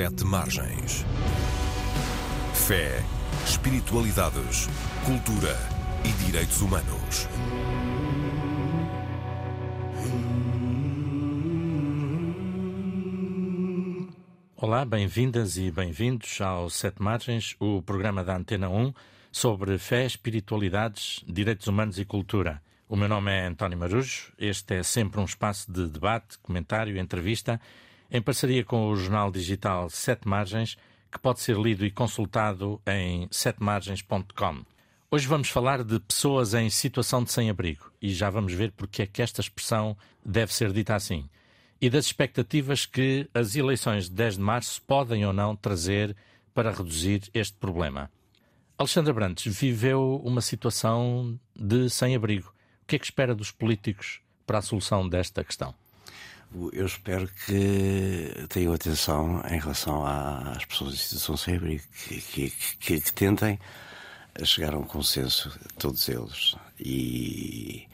Sete Margens. Fé, espiritualidades, cultura e direitos humanos. Olá, bem-vindas e bem-vindos ao Sete Margens, o programa da Antena 1 sobre fé, espiritualidades, direitos humanos e cultura. O meu nome é António Marujo. Este é sempre um espaço de debate, comentário entrevista em parceria com o jornal digital Sete Margens, que pode ser lido e consultado em setemargens.com. Hoje vamos falar de pessoas em situação de sem-abrigo e já vamos ver porque é que esta expressão deve ser dita assim. E das expectativas que as eleições de 10 de março podem ou não trazer para reduzir este problema. Alexandra Brantes viveu uma situação de sem-abrigo. O que é que espera dos políticos para a solução desta questão? Eu espero que tenham atenção em relação às pessoas em situação sem abrigo, que, que, que, que, tentem chegar a um consenso, todos eles, e,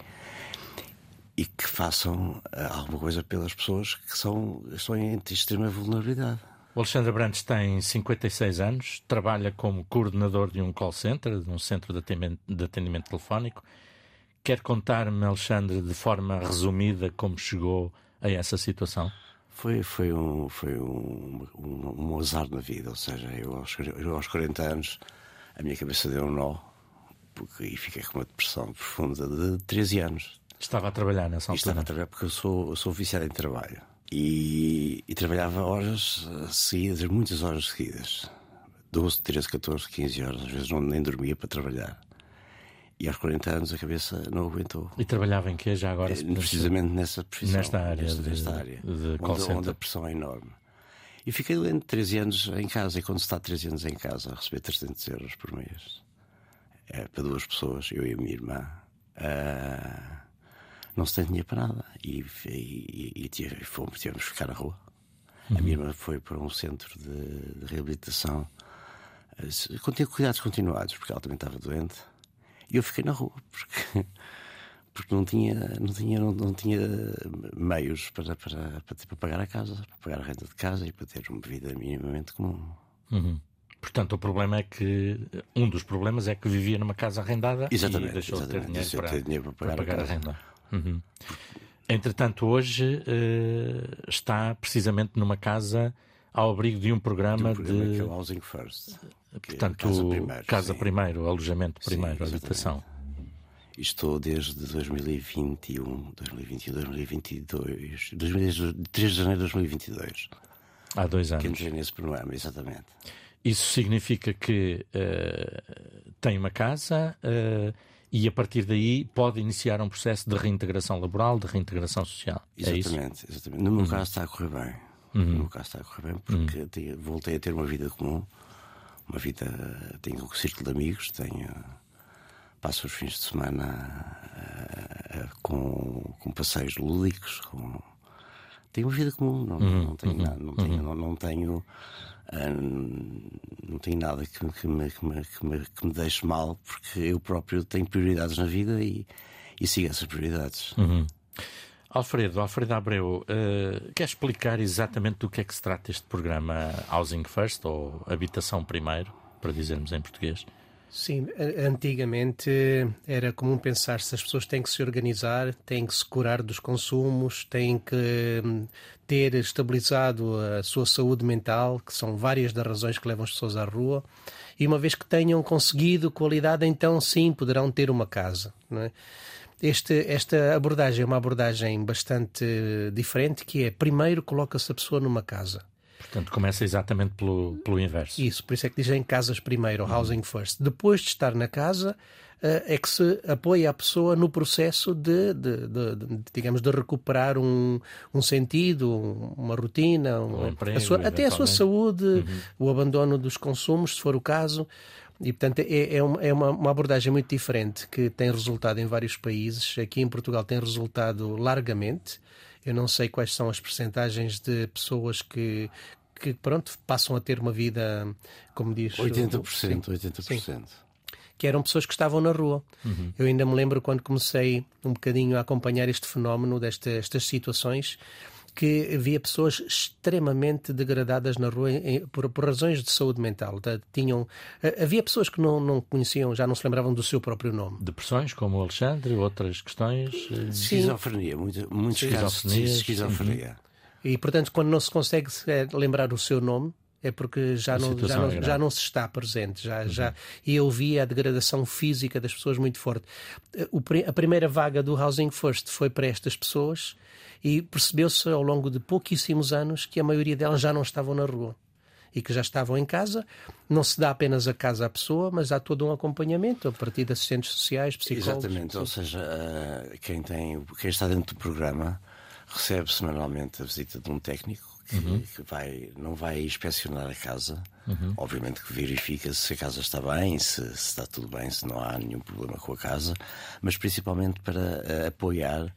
e que façam alguma coisa pelas pessoas que são, estão em extrema vulnerabilidade. O Alexandre Brandes tem 56 anos, trabalha como coordenador de um call center, de um centro de atendimento, de atendimento telefónico. Quer contar-me, Alexandre, de forma resumida, como chegou a essa situação? Foi, foi, um, foi um, um, um azar na vida, ou seja, eu aos, eu aos 40 anos a minha cabeça deu um nó porque, e fiquei com uma depressão profunda de 13 anos. Estava a trabalhar nessa altura? Estava a trabalhar porque eu sou, eu sou viciado em trabalho. E, e, trabalhava horas seguidas, muitas horas seguidas. 12, 13, 14, 15 horas. Às vezes não, nem dormia para trabalhar. E aos 40 anos a cabeça não aguentou. E trabalhava em quê já agora? É, precisamente nessa profissão. Nesta área. Nesta, de, nesta área. De onde, onde, a pressão é enorme. E fiquei doente 13 anos em casa. E quando se está 13 anos em casa, a receber 300 euros por mês, é, para duas pessoas, eu e a minha irmã, uh, não se tem dinheiro para nada. E, e, e, e fomos, tivemos que ficar na rua. Uhum. A minha irmã foi para um centro de, de reabilitação, uh, com cuidados continuados, porque ela também estava doente. E eu fiquei na rua, porque, porque não, tinha, não, tinha, não, não tinha meios para, para, para, para, pagar a casa, para pagar a renda de casa e para ter uma vida minimamente comum. Uhum. Portanto, o problema é que um dos problemas é que vivia numa casa arrendada exatamente, e deixou de ter dinheiro, para, ter dinheiro para, pagar, para pagar a, a, renda. Uhum. Entretanto, hoje uh, está precisamente numa casa ao abrigo de um programa de. Um programa de... que é o Housing First. Portanto, casa primeiro, casa primeiro, alojamento primeiro, Sim, habitação. Estou desde 2021, 2021, 2022, 2022 3 de janeiro de 2022. Há dois Que anos. entrei nesse programa, exatamente. Isso significa que uh, tem uma casa uh, e a partir daí pode iniciar um processo de reintegração laboral, de reintegração social. É? Exatamente, exatamente. No meu Uhum. caso está a correr bem. No meu caso está a correr bem porque tenho- voltei a ter uma vida comum. Uma vida. Tenho um círculo de amigos, tenho. Passo os fins de semana eh, eh, com, com passeios lúdicos. Com... Tenho uma vida comum, não, não tenho nada, não tenho, não, não tenho, ah, não tenho nada que, que me, que, me, que, me, que me deixe mal, porque eu próprio tenho prioridades na vida e, e sigo essas prioridades. Alfredo, Alfredo Abreu, uh, quer explicar exatamente do que é que se trata este programa Housing First, ou Habitação Primeiro, para dizermos em português? Sim, antigamente era comum pensar se as pessoas têm que se organizar, têm que se curar dos consumos, têm que hum, ter estabilizado a sua saúde mental, que são várias das razões que levam as pessoas à rua, e uma vez que tenham conseguido qualidade, então sim poderão ter uma casa. Não é? Este, esta abordagem é uma abordagem bastante diferente, que é primeiro coloca-se a pessoa numa casa. Portanto, começa exatamente pelo, pelo inverso. Isso, por isso é que dizem casas primeiro, ou housing first. Depois de estar na casa, eh, é que se apoia a pessoa no processo de, de- de- de, digamos, de recuperar um, um sentido, um- uma rotina, um- Um emprego, a sua- até a sua saúde, o abandono dos consumos, se for o caso. E, portanto, é, é uma, é uma- abordagem muito diferente que tem resultado em vários países. Aqui em Portugal tem resultado largamente. Eu não sei quais são as percentagens de pessoas que, que pronto, passam a ter uma vida, como diz... o- 80%, 80%. que eram pessoas que estavam na rua. Eu ainda me lembro quando comecei um bocadinho a acompanhar este fenómeno, desta, estas situações, que havia pessoas extremamente degradadas na rua em, por, por, razões de saúde mental. Tinham, havia pessoas que não, não conheciam, já não se lembravam do seu próprio nome. Depressões, como o Alexandre, outras questões. Esquizofrenia, muitos, muitos casos de esquizofrenia. E, portanto, quando não se consegue lembrar o seu nome, é porque já não, já, não, é já não se está presente. Já, uhum. já, e eu vi a degradação física das pessoas muito forte. O, a primeira vaga do Housing First foi para estas pessoas e percebeu-se ao longo de pouquíssimos anos que a maioria delas já não estavam na rua e que já estavam em casa. Não se dá apenas a casa à pessoa, mas há todo um acompanhamento a partir de assistentes sociais, psicólogos. Exatamente, ou seja, eh, quem, tem, quem está dentro do programa recebe semanalmente a visita de um técnico que, uhum. que, vai, não vai inspecionar a casa. Uhum. Obviamente que verifica se a casa está bem, se, se, está tudo bem, se não há nenhum problema com a casa, mas principalmente para uh, apoiar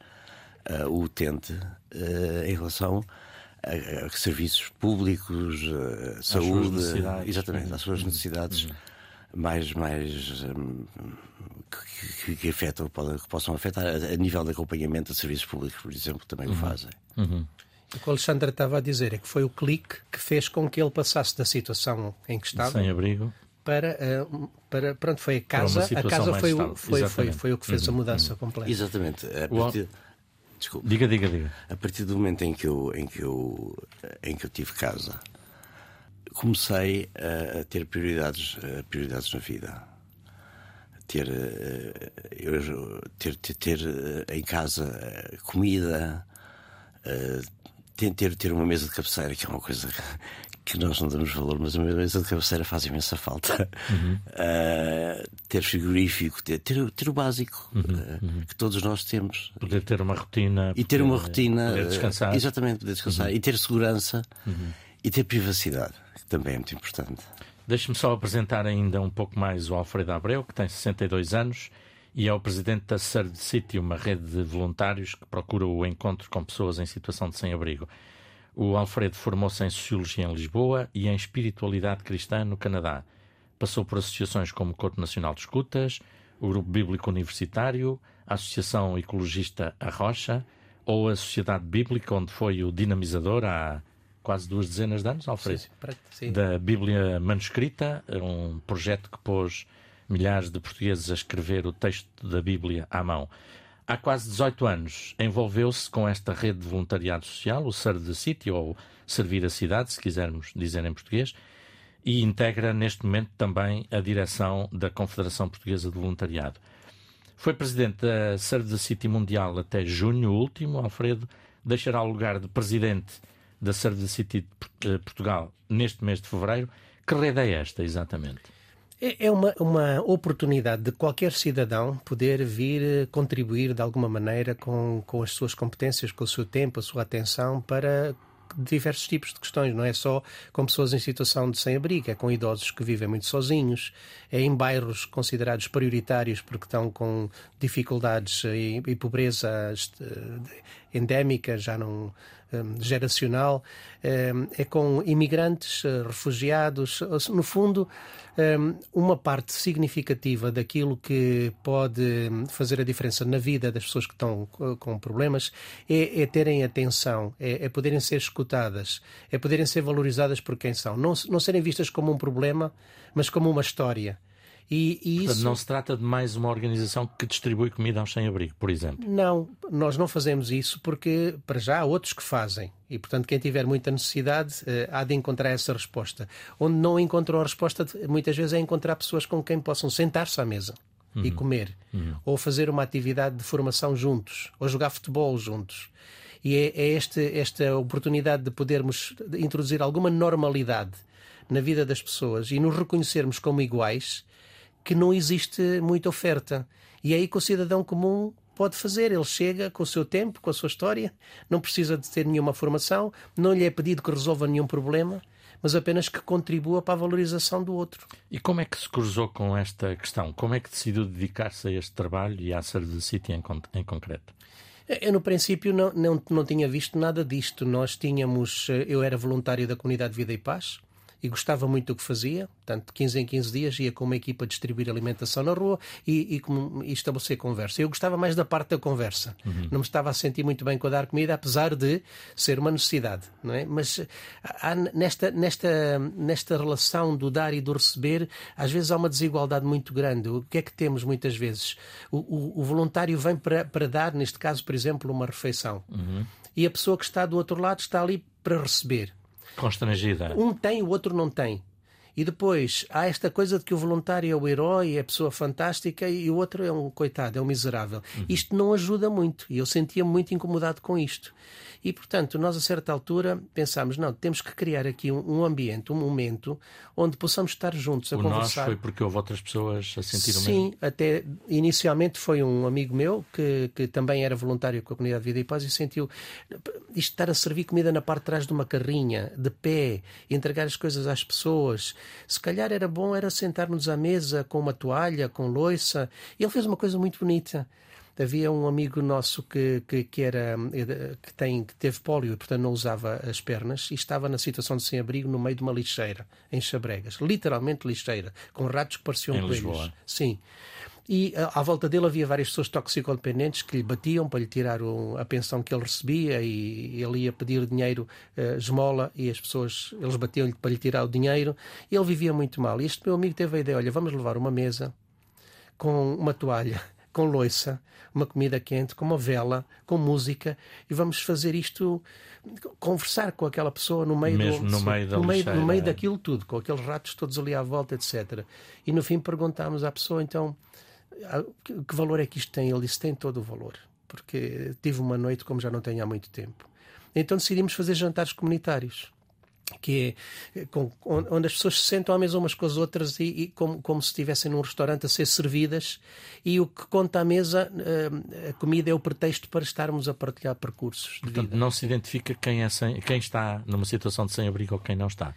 uh, o utente uh, em relação a, a, serviços públicos, saúde, exatamente, às suas uhum. necessidades. Uhum. mais, mais um, que, que, afetam, que possam afetar a, nível de acompanhamento de serviços públicos, por exemplo, também uhum. o fazem. Uhum. O que o Alexandre estava a dizer é que foi o clique que fez com que ele passasse da situação em que estava sem abrigo para, para pronto, foi a casa, a casa foi, o, foi, foi, foi, o que fez uhum, a mudança uhum. completa. Exatamente. A partir, Desculpa. Diga, diga, diga. A partir do momento em que eu, em que eu, em que eu tive casa, comecei a, a ter prioridades, uh, prioridades na vida. Ter, uh, eu, ter, ter, ter em casa comida, ter, ter uma mesa de cabeceira, que é uma coisa que nós não damos valor, mas uma mesa de cabeceira faz imensa falta. Uhum. Uh, ter frigorífico, ter, ter, ter o básico uhum. Uh, que todos nós temos. Poder ter uma rotina. E ter uma rotina. Poder descansar. Exatamente, poder descansar. Uhum. E ter segurança uhum. e ter privacidade, que também é muito importante. Deixe-me só apresentar ainda um pouco mais o Alfredo Abreu, que tem 62 anos e é o presidente da Serve City, uma rede de voluntários que procura o encontro com pessoas em situação de sem-abrigo. O Alfredo formou-se em Sociologia em Lisboa e em Espiritualidade Cristã no Canadá. Passou por associações como o Corpo Nacional de Escutas, o Grupo Bíblico Universitário, a Associação Ecologista A Rocha ou a Sociedade Bíblica, onde foi o dinamizador há quase duas dezenas de anos, Alfredo, sim, sim. da Bíblia Manuscrita, um projeto que pôs milhares de portugueses a escrever o texto da Bíblia à mão. Há quase 18 anos envolveu-se com esta rede de voluntariado social, o Serve the City, ou Servir a Cidade, se quisermos dizer em português, e integra neste momento também a direção da Confederação Portuguesa de Voluntariado. Foi presidente da Serve the City Mundial até junho último. Alfredo deixará o lugar de presidente da Serve the City de Portugal neste mês de fevereiro. Que rede é esta, exatamente? É, é uma, uma oportunidade de qualquer cidadão poder vir eh, contribuir de alguma maneira com, com as suas competências, com o seu tempo, a sua atenção para diversos tipos de questões, não é só com pessoas em situação de sem-abrigo, é com idosos que vivem muito sozinhos, é em bairros considerados prioritários porque estão com dificuldades e, e pobreza eh, endémica, já não um, geracional, um, é com imigrantes, uh, refugiados, no fundo, um, uma parte significativa daquilo que pode hum, fazer a diferença na vida das pessoas que estão com problemas é, é terem atenção, é, é, poderem ser escutadas, é poderem ser valorizadas por quem são, não, não serem vistas como um problema, mas como uma história. E, e Portanto, isso... não se trata de mais uma organização que distribui comida aos sem-abrigo, por exemplo? Não, nós não fazemos isso porque, para já, há outros que fazem. E, portanto, quem tiver muita necessidade eh, há de encontrar essa resposta. Onde não encontrou a resposta, muitas vezes é encontrar pessoas com quem possam sentar-se à mesa. Uhum. e comer, uhum. ou fazer uma atividade de formação juntos, ou jogar futebol juntos. E é, é este, esta oportunidade de podermos introduzir alguma normalidade na vida das pessoas e nos reconhecermos como iguais que não existe muita oferta. E é aí que o cidadão comum pode fazer. Ele chega com o seu tempo, com a sua história, não precisa de ter nenhuma formação, não lhe é pedido que resolva nenhum problema, mas apenas que contribua para a valorização do outro. E como é que se cruzou com esta questão? Como é que decidiu dedicar-se a este trabalho e à Service City em, em concreto? Eu, no princípio, não, não, não tinha visto nada disto. Nós tínhamos. Eh, eu era voluntário da Comunidade Vida e Paz e gostava muito do que fazia, portanto, de 15 em 15 dias ia com uma equipa distribuir alimentação na rua e, e, e estabelecer conversa. Eu gostava mais da parte da conversa, uhum. não me estava a sentir muito bem com a dar comida, apesar de ser uma necessidade, não é? Mas há, nesta, nesta, nesta relação do dar e do receber, às vezes há uma desigualdade muito grande. O que é que temos muitas vezes? O, o, o voluntário vem para, para dar, neste caso, por exemplo, uma refeição. Uhum. E a pessoa que está do outro lado está ali para receber. Constrangida. Um tem, o outro não tem. E depois há esta coisa de que o voluntário é o herói, é a pessoa fantástica e o outro é um coitado, é um miserável. Uhum. Isto não ajuda muito e eu sentia muito incomodado com isto. E, portanto, nós a certa altura pensámos, não, temos que criar aqui um, um ambiente, um momento onde possamos estar juntos a o conversar. Nós foi porque houve outras pessoas a sentir o mesmo? Sim, até inicialmente foi um amigo meu que, que também era voluntário com a Comunidade de Vida e Paz e sentiu isto estar a servir comida na parte de trás de uma carrinha, de pé, entregar as coisas às pessoas. Se calhar era bom era sentar-nos à mesa com uma toalha, com loiça. E ele fez uma coisa muito bonita havia um amigo nosso que, que, que, era, que, tem, que teve pólio e, portanto, não usava as pernas e estava na situação de sem-abrigo no meio de uma lixeira, em Chabregas. Literalmente lixeira, com ratos que pareciam em coelhos. Lisboa. Sim. E à volta dele havia várias pessoas toxicodependentes que lhe batiam para lhe tirar a pensão que ele recebia e ele ia pedir dinheiro, uh, esmola, e as pessoas, eles batiam-lhe para lhe tirar o dinheiro. E ele vivia muito mal. E este meu amigo teve a ideia: olha, vamos levar uma mesa com uma toalha com loiça, uma comida quente, com uma vela, com música e vamos fazer isto conversar com aquela pessoa no meio Mesmo do, no meio da no meio, lixeira. no meio daquilo tudo, com aqueles ratos todos ali à volta, etc. E no fim perguntámos à pessoa então ah, que valor é que isto tem? Ele disse tem todo o valor, porque tive uma noite como já não tenho há muito tempo. Então decidimos fazer jantares comunitários que é com, onde as pessoas se sentam à mesa umas com as outras e, e como, como, se estivessem num restaurante a ser servidas e o que conta à mesa uh, a comida é o pretexto para estarmos a partilhar percursos Portanto, não se identifica quem, é sem, quem está numa situação de sem-abrigo ou quem não está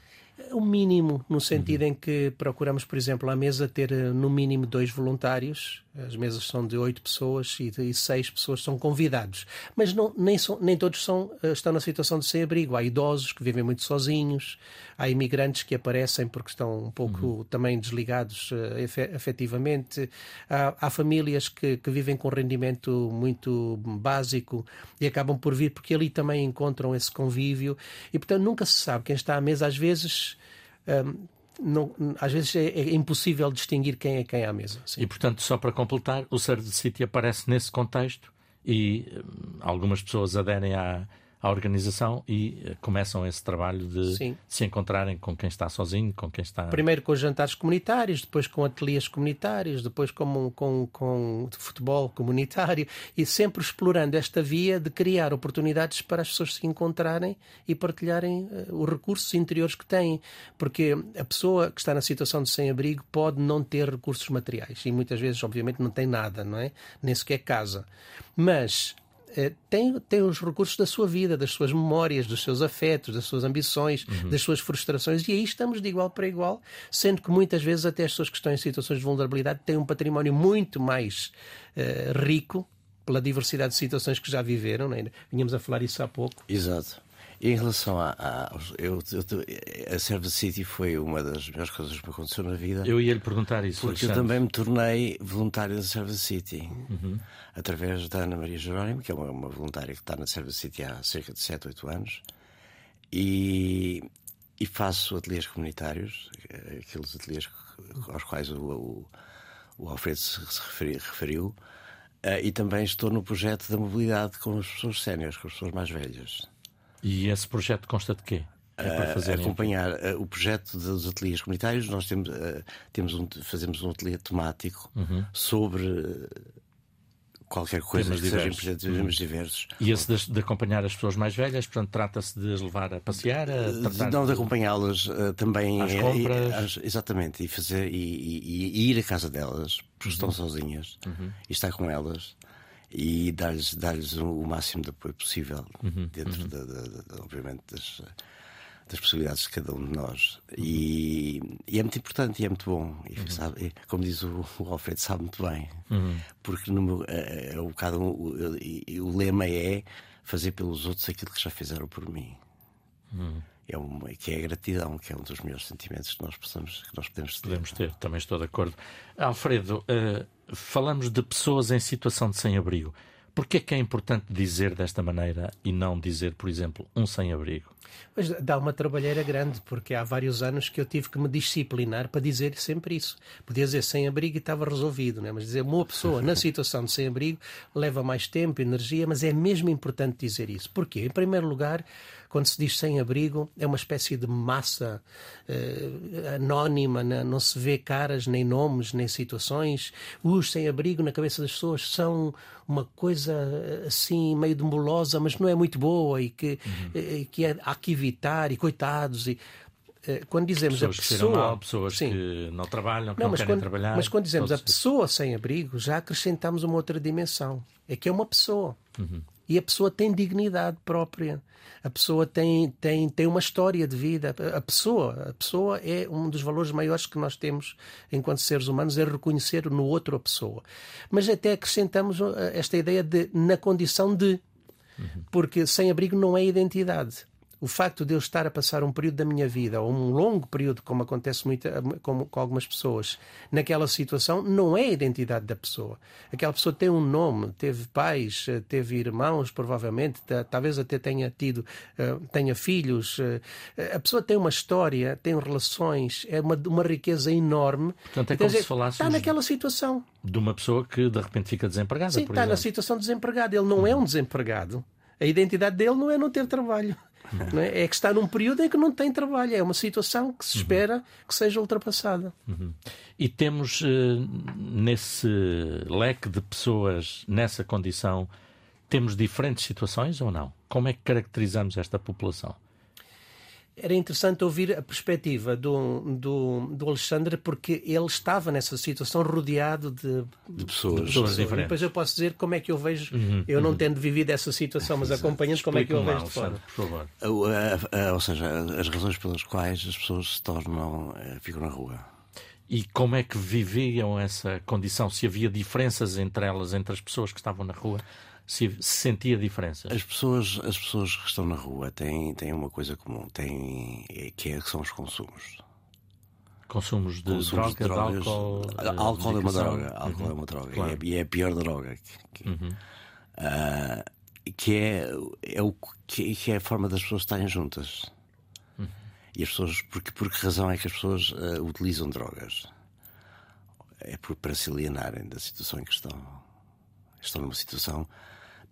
o mínimo, no sentido uhum. em que procuramos, por exemplo, à mesa ter eh, no mínimo dois voluntários. As mesas são de oito pessoas e, seis pessoas são convidados. Mas não, nem, são, nem todos são, eh, estão na situação de sem-abrigo. Há idosos que vivem muito sozinhos, há imigrantes que aparecem porque estão um pouco uhum. também desligados uh, afetivamente, há, há famílias que, que vivem com rendimento muito básico e acabam por vir porque ali também encontram esse convívio. E, portanto, nunca se sabe quem está à mesa. Às vezes um, não, às vezes é, é, impossível distinguir quem é quem à mesa. Sim. E, portanto, só para completar, o Service City aparece nesse contexto e um, algumas pessoas aderem à, à organização e uh, começam esse trabalho de Sim. se encontrarem com quem está sozinho, com quem está. Primeiro com os jantares comunitários, depois com ateliês comunitários, depois com, com, com futebol comunitário e sempre explorando esta via de criar oportunidades para as pessoas se encontrarem e partilharem uh, os recursos interiores que têm. Porque a pessoa que está na situação de sem-abrigo pode não ter recursos materiais e muitas vezes, obviamente, não tem nada, não é? Nem sequer casa. Mas eh, tem, tem os recursos da sua vida, das suas memórias, dos seus afetos, das suas ambições, uhum. das suas frustrações, e aí estamos de igual para igual, sendo que muitas vezes até as pessoas que estão em situações de vulnerabilidade têm um património muito mais uh, rico pela diversidade de situações que já viveram, né? vinhamos a falar isso há pouco. Exato. Em relação a, a eu, eu, a City foi uma das melhores coisas que me aconteceu na vida. Eu ia lhe perguntar isso. Porque eu também me tornei voluntário da Service City uhum. através da Ana Maria Jerónimo, que é uma, uma, voluntária que está na Service City há cerca de 7, 8 anos. E, e faço ateliês comunitários, aqueles ateliês aos quais o, o, o Alfredo se, referi, referiu. Uh, e também estou no projeto da mobilidade com as pessoas séniores, com as pessoas mais velhas. E esse projeto consta de quê? É para fazer acompanhar uh, o projeto dos ateliês comunitários. Nós temos, uh, temos um, fazemos um ateliê temático uhum. sobre uh, qualquer coisa temas que diversos. sejam temas uhum. diversos. E esse de, de, acompanhar as pessoas mais velhas, portanto, trata-se de as levar a passear? A tratar... Não, de acompanhá-las também. Às compras. exatamente, e, fazer, e, e, e, ir à casa delas, porque uhum. estão sozinhas, uhum. e estar com elas e dar-lhes dar o máximo de apoio possível uhum, dentro, uhum. Da, da, da, obviamente, das, das possibilidades de cada um de nós. Uhum. E, e, é muito importante e é muito bom. E, uhum. sabe, como diz o, o Alfredo, sabe muito bem. Uhum. Porque no meu, é, é, um bocado, o, o, o lema é fazer pelos outros aquilo que já fizeram por mim. Uhum. é uma, que é a gratidão, que é um dos melhores sentimentos que nós, possamos, que nós podemos ter. Podemos ter, também estou de acordo. Alfredo, uh, falamos de pessoas em situação de sem-abrigo. Porquê é que é importante dizer desta maneira e não dizer, por exemplo, um sem-abrigo? Mas dá uma trabalheira grande, porque há vários anos que eu tive que me disciplinar para dizer sempre isso. Podia dizer sem-abrigo e estava resolvido, né? mas dizer uma pessoa na situação de sem-abrigo leva mais tempo, energia, mas é mesmo importante dizer isso. Porquê? Em primeiro lugar, quando se diz sem-abrigo, é uma espécie de massa uh, anónima, né? não se vê caras, nem nomes, nem situações. Os sem-abrigo na cabeça das pessoas são uma coisa eh, assim meio demolosa, mas não é muito boa e que, uhum. uh, que é, há que evitar, e coitados. E, quando dizemos pessoas a pessoa. Que mal, pessoas sim. que não trabalham, que não, não querem quando, trabalhar. Mas quando dizemos a pessoa sem abrigo, já acrescentamos uma outra dimensão. É que é uma pessoa. Uhum. E a pessoa tem dignidade própria. A pessoa tem, tem, tem uma história de vida. A pessoa, a pessoa é um dos valores maiores que nós temos enquanto seres humanos, é reconhecer no outro a pessoa. Mas até acrescentamos eh, esta ideia de na condição de. Porque sem abrigo não é identidade o facto de eu estar a passar um período da minha vida, ou um longo período, como acontece muito com, com, algumas pessoas, naquela situação, não é a identidade da pessoa. Aquela pessoa tem um nome, teve pais, eh, teve irmãos, provavelmente, talvez até tenha tido, eh, tenha filhos. Eh, a pessoa tem uma história, tem relações, é uma, uma riqueza enorme. Portanto, é como se falasse está naquela situação. De uma pessoa que de repente fica desempregada. Sim, está exemplo. na situação de desempregado. Ele não é um desempregado. A identidade dele não é não ter trabalho. É? é? que está num período em que não tem trabalho. É uma situação que se uhum. espera uhum. que seja ultrapassada. Uhum. E temos uh, nesse leque de pessoas nessa condição, temos diferentes situações ou não? Como é que caracterizamos esta população? Era interessante ouvir a perspectiva do, do, do Alexandre, porque ele estava nessa situação rodeado de, de pessoas, de pessoas diferentes. E depois eu posso dizer como é que eu vejo, uhum, eu não uhum. tendo vivido essa situação, mas acompanhando como é que eu vejo de fora. Por favor. Ou seja, as razões pelas quais as pessoas se tornam, eh, ficam na rua. E como é que viviam essa condição? Se havia diferenças entre elas, entre as pessoas que estavam na rua? Se, sentia diferença? As pessoas, as pessoas que estão na rua têm, têm uma coisa comum, têm, é, que, é, que são os consumos. Consumos de consumos droga, de drogas, de álcool. Álcool é uma droga. Álcool uhum. é uma droga. Claro. E, é, e, é, a pior droga. Que, uhum. uh, que, é, é o, que, que, é a forma das pessoas estarem juntas. Uhum. E as pessoas, porque, por que razão é que as pessoas uh, utilizam drogas? É por, para se alienarem da situação em que estão. Estão numa situação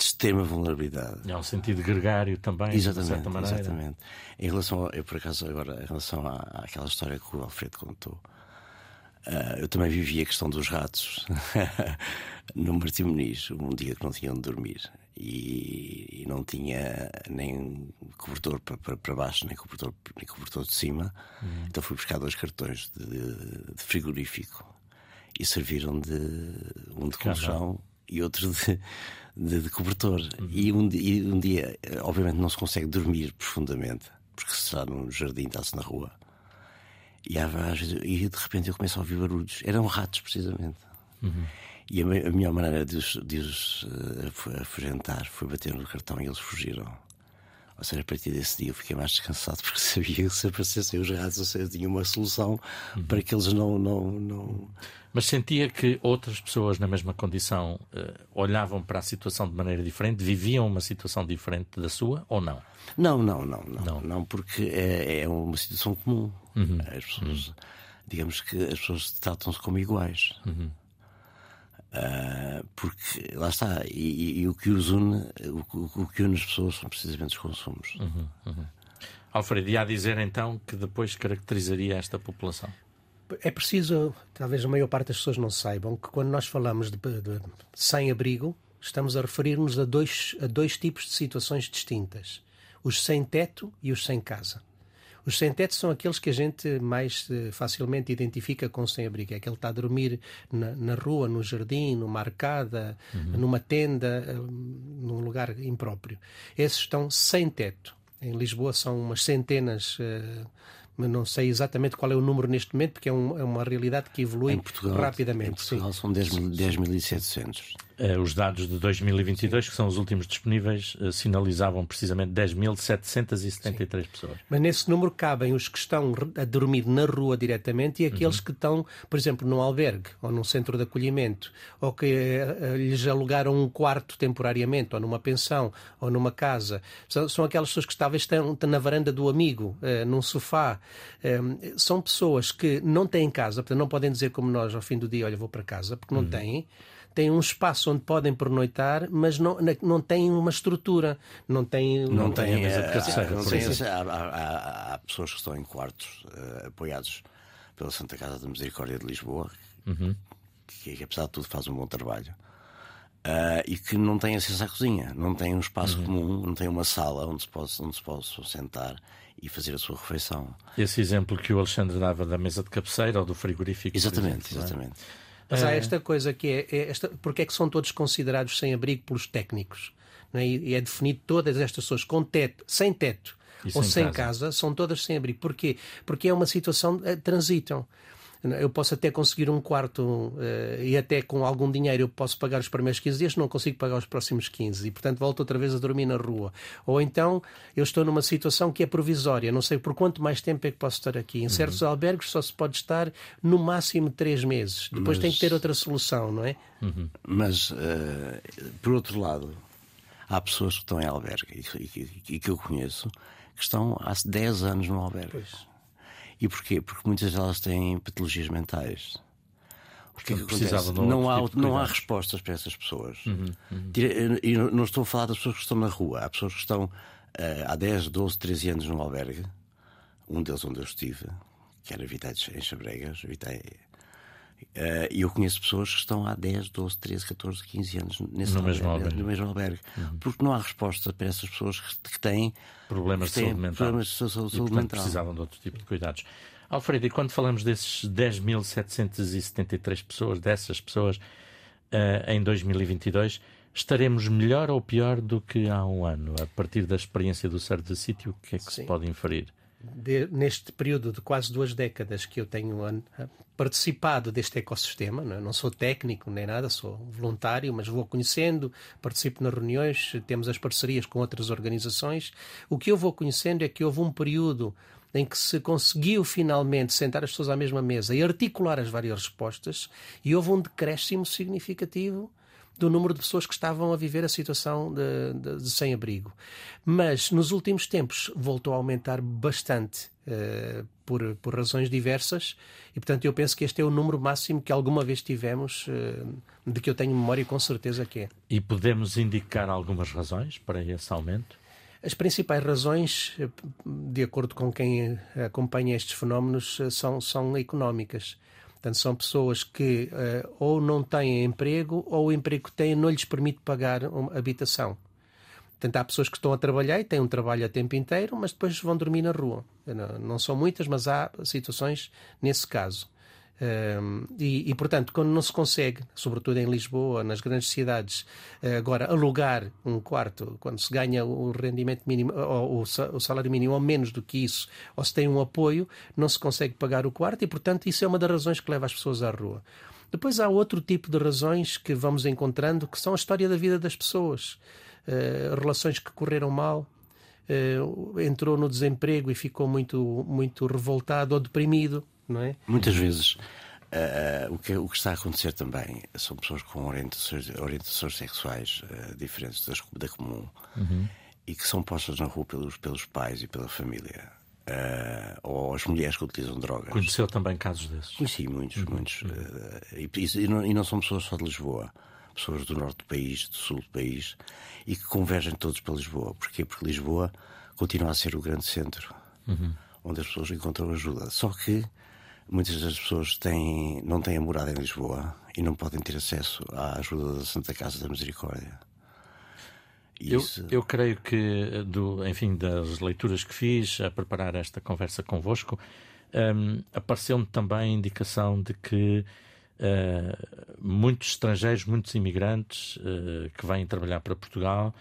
de extrema vulnerabilidade. É um sentido gregário também, exatamente, de certa maneira. Exatamente. Em relação, a, eu por acaso agora, em relação à, àquela história que o Alfredo contou, uh, eu também vivi a questão dos ratos no Martim Muniz, um dia que não tinha onde dormir e, e não tinha nem cobertor para, para, para, baixo, nem cobertor, nem cobertor de cima. Uhum. Então fui buscar dois cartões de, de frigorífico e serviram de um de colchão e outro de de, de cobertor. Uhum. E, um, e um dia, obviamente, não se consegue dormir profundamente, porque se está no jardim, está-se na rua. E, há, e de repente eu começo a ouvir barulhos. Eram ratos, precisamente. Uhum. E a, a melhor maneira de os, de os uh, afugentar foi bater no cartão e eles fugiram. Ou seja, a partir desse dia eu fiquei mais descansado porque sabia que se aparecessem os ratos, ou seja, tinha uma solução uhum. para que eles não, não, não. Mas sentia que outras pessoas na mesma condição uh, olhavam para a situação de maneira diferente, viviam uma situação diferente da sua ou não? Não, não, não, não, não, não porque é, é uma situação comum. Uhum. As pessoas, uhum. digamos que as pessoas tratam-se como iguais. Uhum. Uh, porque lá está, e, e, e, o que os une, o, o, que une as pessoas são precisamente os consumos. Uhum, uhum. Alfredo, e a dizer então que depois caracterizaria esta população? É preciso, talvez a maior parte das pessoas não saibam, que quando nós falamos de, de sem abrigo, estamos a referir-nos a dois, a dois tipos de situações distintas: os sem teto e os sem casa. Os sem-teto são aqueles que a gente mais eh, facilmente identifica com sem-abrigo. É que ele está a dormir na, na, rua, no jardim, numa arcada, uhum. numa tenda, eh, num lugar impróprio. Esses estão sem teto. Em Lisboa são umas centenas, eh, mas não sei exatamente qual é o número neste momento, porque é, um, é uma realidade que evolui Portugal, rapidamente. Em Portugal sim. são 10.700. Eh, os dados de 2022, que são os últimos disponíveis, eh, sinalizavam precisamente 10.773 pessoas. Mas nesse número cabem os que estão a dormir na rua diretamente e aqueles uhum. que estão, por exemplo, num albergue ou num centro de acolhimento, ou que uh, lhes alugaram um quarto temporariamente, ou numa pensão, ou numa casa. São, são aquelas pessoas que talvez estão, estão na varanda do amigo, uh, num sofá. Uh, são pessoas que não têm casa, portanto não podem dizer como nós ao fim do dia, olha, vou para casa, porque não uhum. têm têm um espaço onde podem pernoitar, mas não, não têm uma estrutura, não têm, não, não têm a mesa de cabeceira. Há, há, há, pessoas que estão em quartos uh, apoiados pela Santa Casa da Misericórdia de Lisboa, uhum. que, que, apesar de tudo faz um bom trabalho. Uh, e que não têm acesso à cozinha, não têm um espaço uhum. comum, não têm uma sala onde se, possa, onde se possa sentar e fazer a sua refeição. Esse exemplo que o Alexandre dava da mesa de cabeceira ou do frigorífico. Exatamente, exemplo, é? exatamente. É? Mas há é. esta coisa que é, é esta, porque é que são todos considerados sem abrigo pelos técnicos? É? E é definido todas estas pessoas com teto, sem teto e ou sem, casa. casa. são todas sem abrigo. Porquê? Porque é uma situação, eh, transitam. Eu posso até conseguir um quarto uh, e até com algum dinheiro eu posso pagar os primeiros 15 dias, não consigo pagar os próximos 15 e, portanto, volto outra vez a dormir na rua. Ou então eu estou numa situação que é provisória, não sei por quanto mais tempo é que posso estar aqui. Em uhum. certos albergues só se pode estar no máximo três meses. Depois Mas... tem que ter outra solução, não é? Uhum. Mas, uh, por outro lado, há pessoas que estão em albergue e, que eu conheço que estão há 10 anos no albergue. Pois. E porquê? Porque muitas delas têm patologias mentais. O que, é que acontece? Não há, tipo não há respostas para essas pessoas. Uhum, uhum. E não estou a falar das pessoas que estão na rua. Há pessoas que estão uh, há 10, 12, 13 anos num albergue. Um deles onde eu estive, que era Vitae em Chabregas. Vitae Uh, e eu conheço pessoas que estão há 10, 12, 13, 14, 15 anos nesse no, albergue, mesmo albergue. no mesmo albergue. Uhum. Porque não há resposta para essas pessoas que, que têm problemas, que têm de, saúde problemas de saúde, saúde, e, mental. precisavam de outro tipo de cuidados. Alfredo, e quando falamos desses 10.773 pessoas, dessas pessoas, uh, em 2022, estaremos melhor ou pior do que há um ano? A partir da experiência do Serviço de Sítio, o que é que Sim. se pode inferir? de, neste período de quase duas décadas que eu tenho participado deste ecossistema, não, é? não, sou técnico nem nada, sou voluntário, mas vou conhecendo, participo nas reuniões, temos as parcerias com outras organizações. O que eu vou conhecendo é que houve um período em que se conseguiu finalmente sentar as pessoas à mesma mesa e articular as várias respostas, e houve um decréscimo significativo do número de pessoas que estavam a viver a situação de, de, de sem-abrigo. Mas nos últimos tempos voltou a aumentar bastante. Uh, por, por razões diversas, e portanto eu penso que este é o número máximo que alguma vez tivemos, uh, de que eu tenho memória com certeza que é. E podemos indicar algumas razões para esse aumento? As principais razões, eh, de acordo com quem acompanha estes fenómenos, são, são económicas. Portanto, são pessoas que ou não têm emprego ou o emprego que têm não lhes permite pagar uma habitação. Portanto, há pessoas que estão a trabalhar e têm um trabalho a tempo inteiro, mas depois vão dormir na rua. Não, são muitas, mas há situações nesse caso. Um, e, e, portanto, quando não se consegue, sobretudo em Lisboa, nas grandes cidades, uh, agora alugar um quarto, quando se ganha o rendimento mínimo, ou o salário mínimo, ou menos do que isso, ou se tem um apoio, não se consegue pagar o quarto, e portanto, isso é uma das razões que leva as pessoas à rua. Depois há outro tipo de razões que vamos encontrando, que são a história da vida das pessoas, relações que correram mal, uh, entrou no desemprego e ficou muito, muito revoltado ou deprimido não é? Muitas vezes uh, o, que, o que está a acontecer também são pessoas com orientações, orientações sexuais uh, diferentes das, da comum uhum. e que são postas na rua pelos, pelos pais e pela família. Uh, ou as mulheres que utilizam drogas. Conheceu também casos desses? Conheci muitos, uhum. muitos. Uhum. E, e, não, e não são pessoas só de Lisboa pessoas do norte do país, do sul do país, e que convergem todos para Lisboa. Porquê? Porque Lisboa continua a ser o grande centro uhum. onde as pessoas encontram ajuda. Só que Muitas das pessoas têm, não têm a morada em Lisboa e não podem ter acesso à ajuda da Santa Casa da Misericórdia. Isso... Eu, eu creio que, do, enfim, das leituras que fiz a preparar esta conversa convosco, um, apareceu-me também a indicação de que uh, muitos estrangeiros, muitos imigrantes uh, que vêm trabalhar para Portugal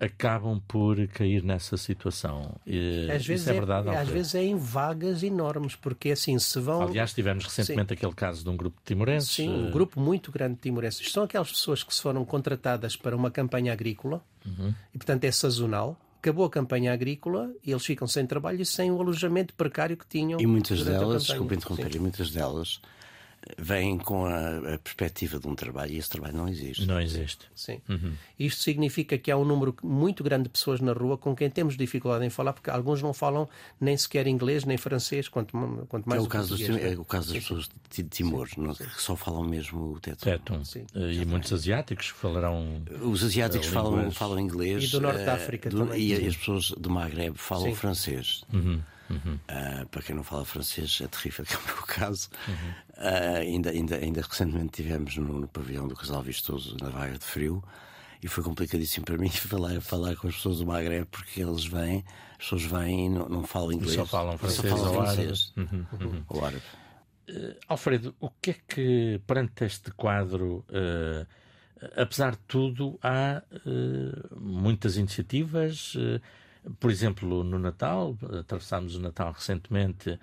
acabam por cair nessa situação. E, às vezes é, verdade. É, às vezes é em vagas enormes, porque assim se vão. Aliás, tivemos recentemente Sim. aquele caso de um grupo de timorenses. Sim, um grupo muito grande de timorenses. São aquelas pessoas que se foram contratadas para uma campanha agrícola uhum. e, portanto, é sazonal. Acabou a campanha agrícola e eles ficam sem trabalho e sem o alojamento precário que tinham. E muitas delas, desculpe interromper, e muitas delas vêm com a, a, perspectiva de um trabalho e esse trabalho não existe. Não existe. Sim. Uhum. Isto significa que há um número muito grande de pessoas na rua com quem temos dificuldade em falar, porque alguns não falam nem sequer inglês nem francês, quanto, quanto mais é o, caso dos, é o caso das pessoas de Timor, não, que só falam mesmo o teto. teto. Sim. Eh, e muitos asiáticos falarão. Os asiáticos falam, falam inglês. E do Norte da África uh, do, também. E as pessoas do Maghreb falam Sim. francês. Uhum. Uhum. Uh, para quem não fala francês, é terrível, que é o meu caso. Uhum. Uh, ainda, ainda, ainda recentemente tivemos no, no, pavilhão do Casal Vistoso, na vaga de frio, e foi complicadíssimo para mim falar, falar com as pessoas do Maghreb, porque eles vêm, as pessoas vêm e não, não falam inglês. Só falam francês, só falam ou francês uhum. uhum. ou árabe. Uh, Alfredo, o que é que, perante este quadro, uh, apesar de tudo, há uh, muitas iniciativas por exemplo, no Natal, atravessámos o Natal recentemente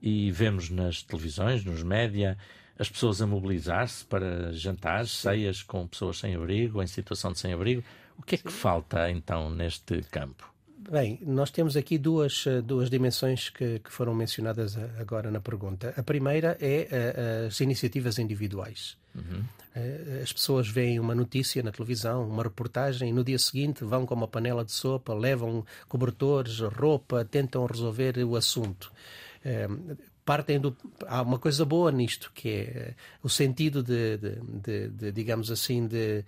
e vemos nas televisões, nos média, as pessoas a mobilizar-se para jantares, ceias com pessoas sem abrigo, em situação de sem abrigo. O que é que falta então neste campo? Bem, nós temos aqui duas, duas dimensões que, que foram mencionadas agora na pergunta. A primeira é eh, as iniciativas individuais. Uhum. Eh, as pessoas veem uma notícia na televisão, uma reportagem, e no dia seguinte vão com uma panela de sopa, levam cobertores, roupa, tentam resolver o assunto. Eh, partem do. Há uma coisa boa nisto, que é o sentido de, de, de, de digamos assim, de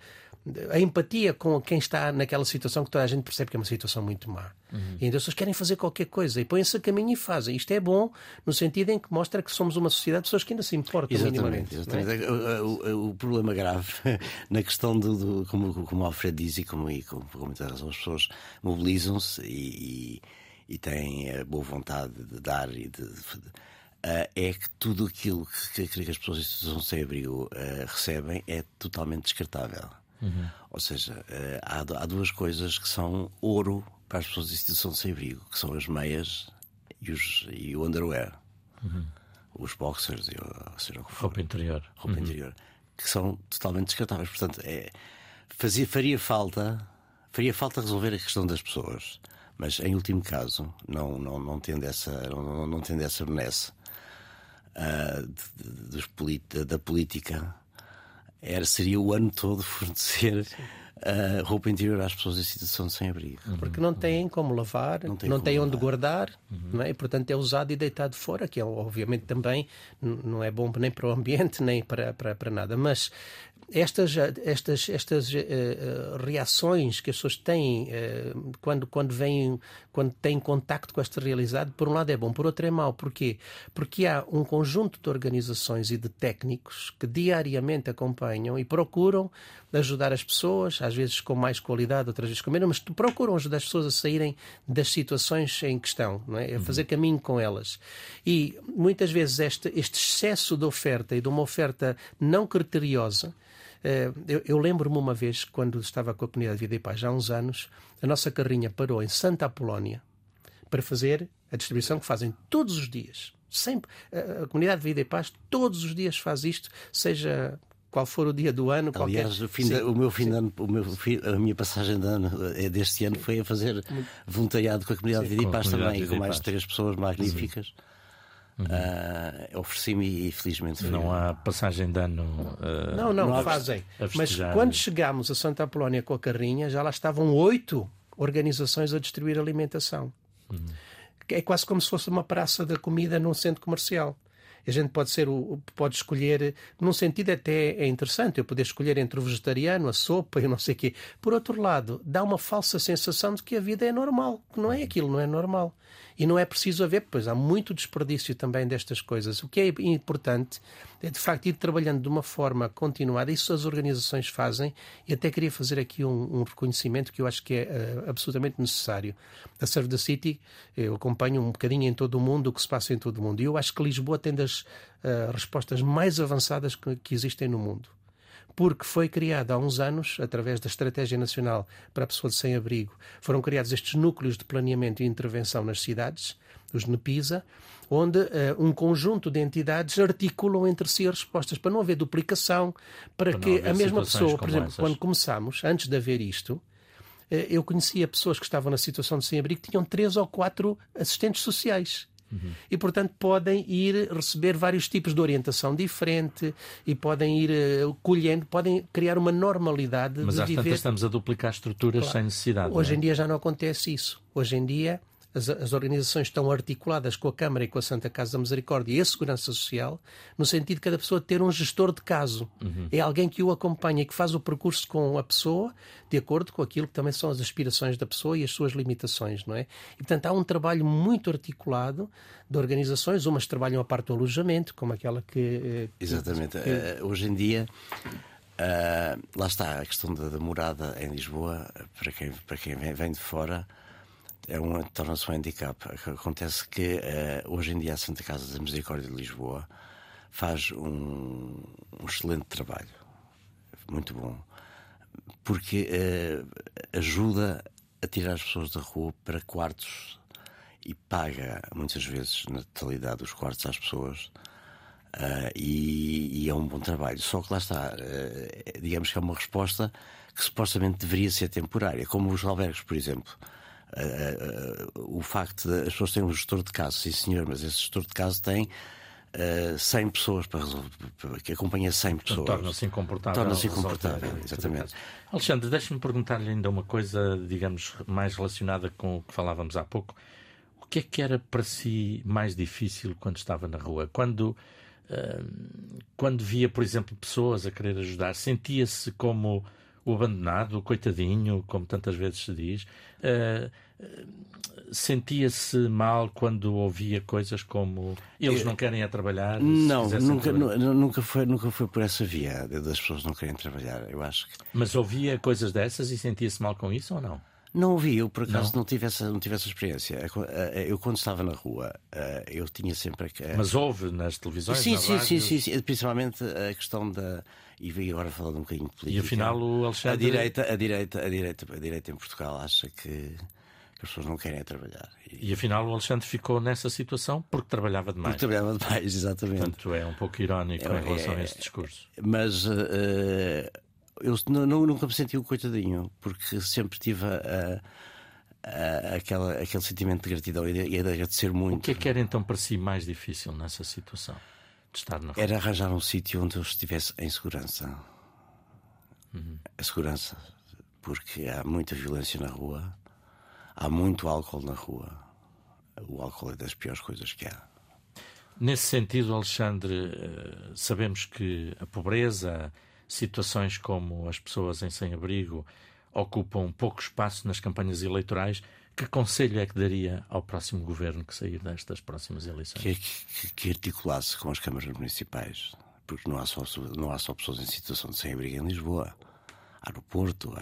a empatia com quem está naquela situação que toda a gente percebe que é uma situação muito má. Uhum. E ainda as pessoas querem fazer qualquer coisa e põem-se a caminho e fazem. Isto é bom no sentido em que mostra que somos uma sociedade de pessoas que ainda se importam exatamente, exatamente. É? O, o, o, problema grave na questão do, do, como, como o Alfredo diz e como, e com, com muita razão as pessoas mobilizam-se e, e, e, têm a boa vontade de dar e de, de Uh, é que tudo aquilo que, que, as pessoas em situação sem abrigo uh, recebem é totalmente descartável. Uhum. Ou seja, eh, há, há, duas coisas que são ouro para as pessoas de instituição sem abrigo, que são as meias e, os, e o underwear. Uhum. Os boxers, e, ou seja, o que for. Roupa interior. Roupa uhum. interior. Que são totalmente descartáveis. Portanto, é, fazia, faria falta faria falta resolver a questão das pessoas. Mas, em último caso, não, não, não tendo essa, não, não tendo essa benesse uh, da política era, seria o ano todo fornecer uh, roupa interior às pessoas em situação de sem-abrigo. Uhum. Porque não têm como lavar, não, tem não têm onde guardar, uhum. não é? e portanto é usado e deitado fora, que é, obviamente também não é bom nem para o ambiente, nem para, para, para nada. Mas estas, estas, estas uh, reações que as pessoas têm uh, quando, quando vêm, quando têm contacto com esta realidade, por um lado é bom, por outro é mau. Porquê? Porque há um conjunto de organizações e de técnicos que diariamente acompanham e procuram ajudar as pessoas, às vezes com mais qualidade, outras vezes com menos, mas procuram ajudar as pessoas a saírem das situações em questão, não é? a fazer caminho com elas. E muitas vezes este, este excesso de oferta e de uma oferta não criteriosa eh, eu, eu lembro-me uma vez, quando estava com a comunidade Vida e Paz, há uns anos, a nossa carrinha parou em Santa Apolónia para fazer a distribuição que fazem todos os dias. Sempre. A comunidade Vida e Paz todos os dias faz isto, seja qual for o dia do ano. Aliás, qualquer... o, fim o meu fim de ano, o meu fim, a minha passagem de ano é deste ano foi a fazer voluntariado com a comunidade Vida e Paz também, com mais três pessoas magníficas. Sim. Uhum. Uh, Ofereci-me e felizmente Não há passagem de ano. Uh, não, não, não fazem. Mas quando chegámos a Santa Apolónia com a carrinha, já lá estavam oito organizações a distribuir alimentação. Uhum. É quase como se fosse uma praça da comida num centro comercial. A gente pode ser o, pode escolher, num sentido até é interessante, eu poder escolher entre o vegetariano, a sopa e não sei o quê. Por outro lado, dá uma falsa sensação de que a vida é normal, que não é aquilo, não é normal. E não é preciso haver, pois há muito desperdício também destas coisas. O que é importante é, de facto, ir trabalhando de uma forma continuada. Isso as organizações fazem. E até queria fazer aqui um, um reconhecimento que eu acho que é uh, absolutamente necessário. A Serve the City, eu acompanho um bocadinho em todo o mundo o que se passa em todo o mundo. E eu acho que Lisboa tem das uh, respostas mais avançadas que, que existem no mundo porque foi criada há uns anos, através da Estratégia Nacional para a Pessoa de Sem Abrigo, foram criados estes núcleos de planeamento e intervenção nas cidades, os NEPISA, onde uh, um conjunto de entidades articulam entre si as respostas, para não haver duplicação, para, para que a mesma pessoa, por exemplo, essas. quando começámos, antes de haver isto, uh, eu conhecia pessoas que estavam na situação de sem-abrigo que tinham três ou quatro assistentes sociais. Uhum. E, portanto, podem ir receber vários tipos de orientação diferente e podem ir uh, colhendo, podem criar uma normalidade Mas de às viver. tantas estamos a duplicar estruturas claro. sem necessidade. Hoje é? em dia já não acontece isso. Hoje em dia as, as, organizações estão articuladas com a Câmara e com a Santa Casa da Misericórdia e a Segurança Social, no sentido de cada pessoa ter um gestor de caso. Uhum. É alguém que o acompanha e que faz o percurso com a pessoa, de acordo com aquilo que também são as aspirações da pessoa e as suas limitações, não é? E, portanto, há um trabalho muito articulado de organizações, umas trabalham a parte do alojamento, como aquela que. Eh, Exatamente. Que... Uh, hoje em dia. Uh, lá está a questão da, da, morada em Lisboa, para quem, para quem vem, vem de fora, é um, torna-se um handicap. Acontece que uh, hoje em dia a Santa Casa da Misericórdia de Lisboa faz um, um excelente trabalho, muito bom, porque uh, ajuda a tirar as pessoas da rua para quartos e paga muitas vezes na totalidade os quartos às pessoas. Uh, e, e, é um bom trabalho. Só que lá está, digamos que é uma resposta que supostamente deveria ser temporária, como os albergues, por exemplo o facto de as pessoas terem um gestor de caso, sim senhor, mas esse gestor de caso tem uh, 100 pessoas para resolver, que acompanha 100 pessoas. Torna-se incomportável. Torna-se incomportável, exatamente. Alexandre, deixe-me perguntar-lhe ainda uma coisa, digamos, mais relacionada com o que falávamos há pouco. O que é que era para si mais difícil quando estava na rua? Quando, uh, quando via, por exemplo, pessoas a querer ajudar, sentia-se como o abandonado, o coitadinho, como tantas vezes se diz. Uh, sentia-se mal quando ouvia coisas como eles não querem é trabalhar? Não, nunca, nunca, foi, nunca foi por essa via das pessoas não querem trabalhar. Eu acho que... Mas ouvia coisas dessas e sentia-se mal com isso ou não? Não ouvi, eu por acaso não, não, tive, essa, não tive essa experiência. Eu, quando estava na rua, eu tinha sempre. Mas houve nas televisões? Sim, sim, sim, sim, sim, principalmente a questão da. E agora falando um bocadinho de política. E afinal o Alexandre. A direita, a direita, a direita, a direita em Portugal acha que as pessoas não querem trabalhar. E, e afinal o Alexandre ficou nessa situação porque trabalhava demais. Porque trabalhava demais, exatamente. Portanto, é um pouco irónico é, em relação é, a este discurso. Mas uh, eu nunca me senti o coitadinho, porque sempre tive a, a, a, aquela, aquele sentimento de gratidão e de, e de agradecer muito. O que é que era então para si mais difícil nessa situação? De estar na? Era arranjar um sítio onde eu estivesse em segurança. Uhum. A segurança, porque há muita violência na rua, há muito álcool na rua. O álcool é das piores coisas que há. Nesse sentido, Alexandre, eh, sabemos que a pobreza, situações como as pessoas em sem-abrigo ocupam pouco espaço nas campanhas eleitorais. Que conselho é que daria ao próximo governo que sair destas próximas eleições? Que, que, que articulasse com as câmaras municipais, porque não há só, não há só pessoas em situação de sem-abrigo em Lisboa. No Porto,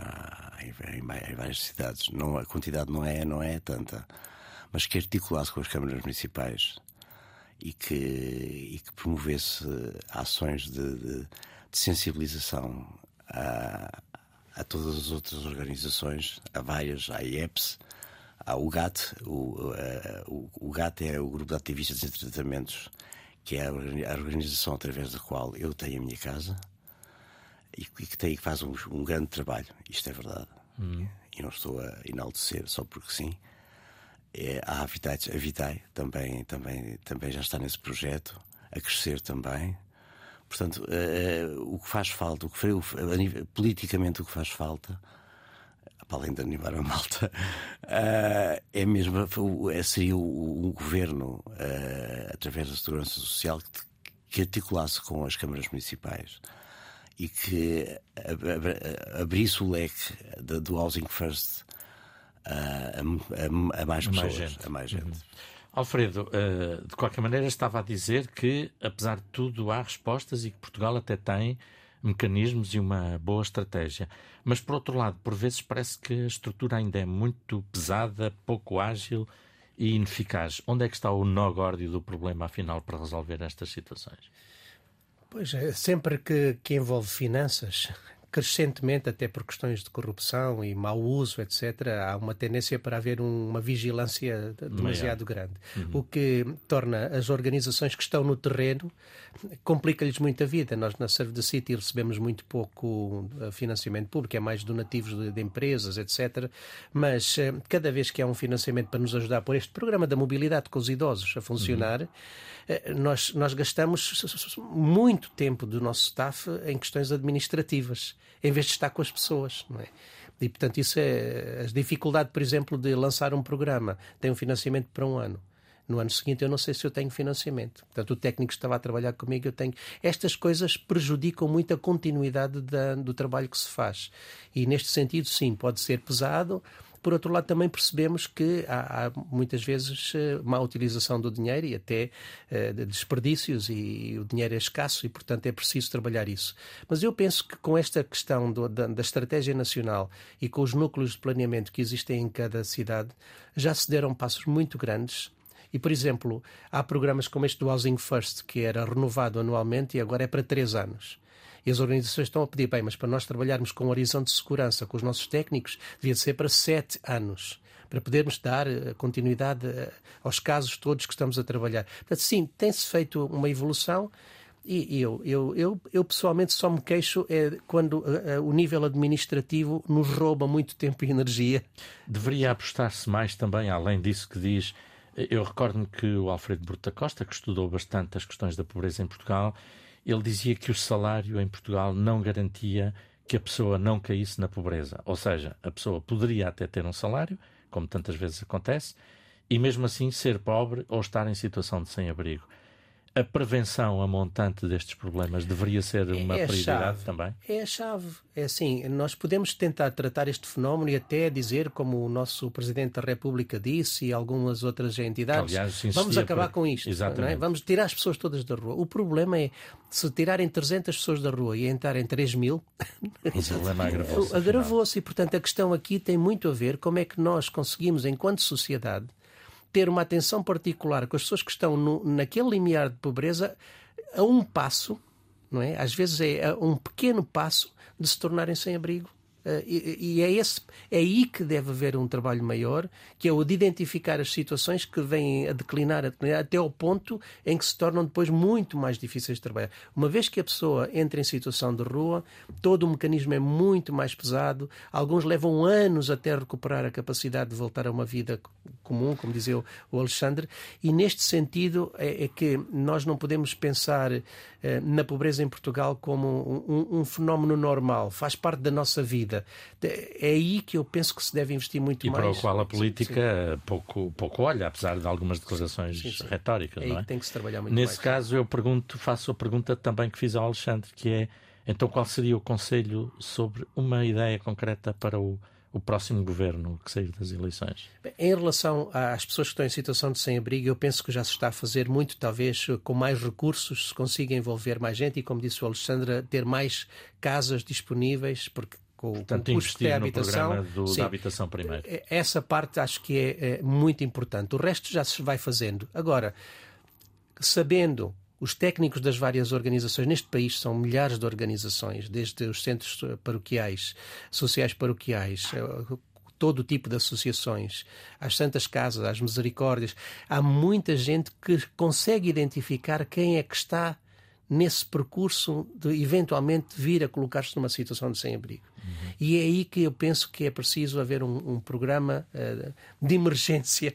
em, várias cidades. Não, a quantidade não é, não é tanta. Mas que articulasse com as câmaras municipais e que, e que promovesse ações de, de de sensibilização a, a todas as outras organizações, a várias, a IEPS, há o GAT, o, o, o GAT é o Grupo de Ativistas em Tratamentos, que é a organização através da qual eu tenho a minha casa e que, tem, que faz um, um grande trabalho, isto é verdade. Hum. E não estou a enaltecer só porque sim. É, a Vitae, a Vitae também, também, também já está nesse projeto, a crescer também. Portanto, uh, o que faz falta, o que foi, politicamente o que faz falta, para além de animar a malta, uh, é mesmo é, seria o governo, uh, através da segurança social, que, que, articulasse com as câmaras municipais e que abrisse o leque do Housing First a, a, a mais pessoas, gente. a mais gente. Uhum. Alfredo, uh, de qualquer maneira, estava a dizer que, apesar de tudo, há respostas e que Portugal até tem mecanismos e uma boa estratégia. Mas, por outro lado, por vezes parece que a estrutura ainda é muito pesada, pouco ágil e ineficaz. Onde é que está o nó górdio do problema, afinal, para resolver estas situações? Pois é, sempre que, que envolve finanças, crescentemente, até por questões de corrupção e mau uso, etc., há uma tendência para haver um, uma vigilância demasiado grande. Uhum. O que torna as organizações que estão no terreno, complica-lhes muito a vida. Nós na Serve the City recebemos muito pouco uh, financiamento público, é mais donativos de, de empresas, etc. Mas uh, cada vez que há um financiamento para nos ajudar por este programa da mobilidade com os idosos a funcionar, uhum. uh, nós, nós gastamos muito tempo do nosso staff em questões administrativas em vez de estar com as pessoas, não é? E, portanto, isso é a dificuldade, por exemplo, de lançar um programa. Tem um financiamento para um ano. No ano seguinte, eu não sei se eu tenho financiamento. Portanto, o técnico estava a trabalhar comigo, eu tenho. Estas coisas prejudicam muito a continuidade da, do trabalho que se faz. E, neste sentido, sim, pode ser pesado, por outro lado, também percebemos que há, há muitas vezes eh, má utilização do dinheiro e até uh, de desperdícios e, e, o dinheiro é escasso e, portanto, é preciso trabalhar isso. Mas eu penso que com esta questão do, da, da estratégia nacional e com os núcleos de planeamento que existem em cada cidade, já se deram passos muito grandes e, por exemplo, há programas como este do Housing First, que era renovado anualmente e agora é para três anos. E as organizações estão a pedir, bem, mas para nós trabalharmos com um horizonte de segurança com os nossos técnicos, devia ser para sete anos para podermos dar eh, continuidade eh, aos casos todos que estamos a trabalhar. Portanto, sim, tem-se feito uma evolução e eu, eu, eu, eu, pessoalmente só me queixo é quando o nível administrativo nos rouba muito tempo e energia. Deveria apostar-se mais também, além disso que diz. Eu recordo-me que o Alfredo Bruta Costa, que estudou bastante as questões da pobreza em Portugal, ele dizia que o salário em Portugal não garantia que a pessoa não caísse na pobreza. Ou seja, a pessoa poderia até ter um salário, como tantas vezes acontece, e mesmo assim ser pobre ou estar em situação de sem-abrigo a prevenção a montante destes problemas deveria ser uma é prioridade chave. também? É a chave. É assim, nós podemos tentar tratar este fenómeno e até dizer, como o nosso Presidente da República disse e algumas outras entidades, Aliás, vamos acabar para... com isto. É? Vamos tirar as pessoas todas da rua. O problema é, se tirarem 300 pessoas da rua e entrarem 3 mil... o problema agravou-se. Agravou-se e, portanto, a questão aqui tem muito a ver como é que nós conseguimos, enquanto sociedade, ter uma atenção particular com as pessoas que estão no, naquele limiar de pobreza a um passo, não é? Às vezes é um pequeno passo de se tornarem sem abrigo e, e, é, esse, é aí que deve haver um trabalho maior, que é o de identificar as situações que vêm a declinar, a declinar, até ao ponto em que se tornam depois muito mais difíceis de trabalhar. Uma vez que a pessoa entra em situação de rua, todo o mecanismo é muito mais pesado, alguns levam anos até recuperar a capacidade de voltar a uma vida comum, como dizia o Alexandre, e neste sentido é, é que nós não podemos pensar na pobreza em Portugal como um, um, fenómeno normal, faz parte da nossa vida. É aí que eu penso que se deve investir muito e mais. E para o qual a política pouco, pouco olha, apesar de algumas declarações sim, sim. retóricas. É não é? que tem que se trabalhar muito Nesse mais. caso, eu pergunto, faço a pergunta também que fiz ao Alexandre, que é então qual seria o conselho sobre uma ideia concreta para o o próximo governo que sair das eleições? Em relação às pessoas que estão em situação de sem-abrigo, eu penso que já se está a fazer muito, talvez com mais recursos se consiga envolver mais gente e, como disse o Alexandre, ter mais casas disponíveis, porque com, Portanto, o custo da habitação. Do, sim, da habitação primeiro. É, essa parte acho que é, é muito importante. O resto já se vai fazendo. Agora, sabendo os técnicos das várias organizações, neste país são milhares de organizações, desde os centros paroquiais, sociais paroquiais, eh, todo o tipo de associações, às Santas Casas, às Misericórdias. Há muita gente que consegue identificar quem é que está nesse percurso de eventualmente vir a colocar-se numa situação de sem-abrigo. Uhum. E é aí que eu penso que é preciso haver um, um programa uh, de emergência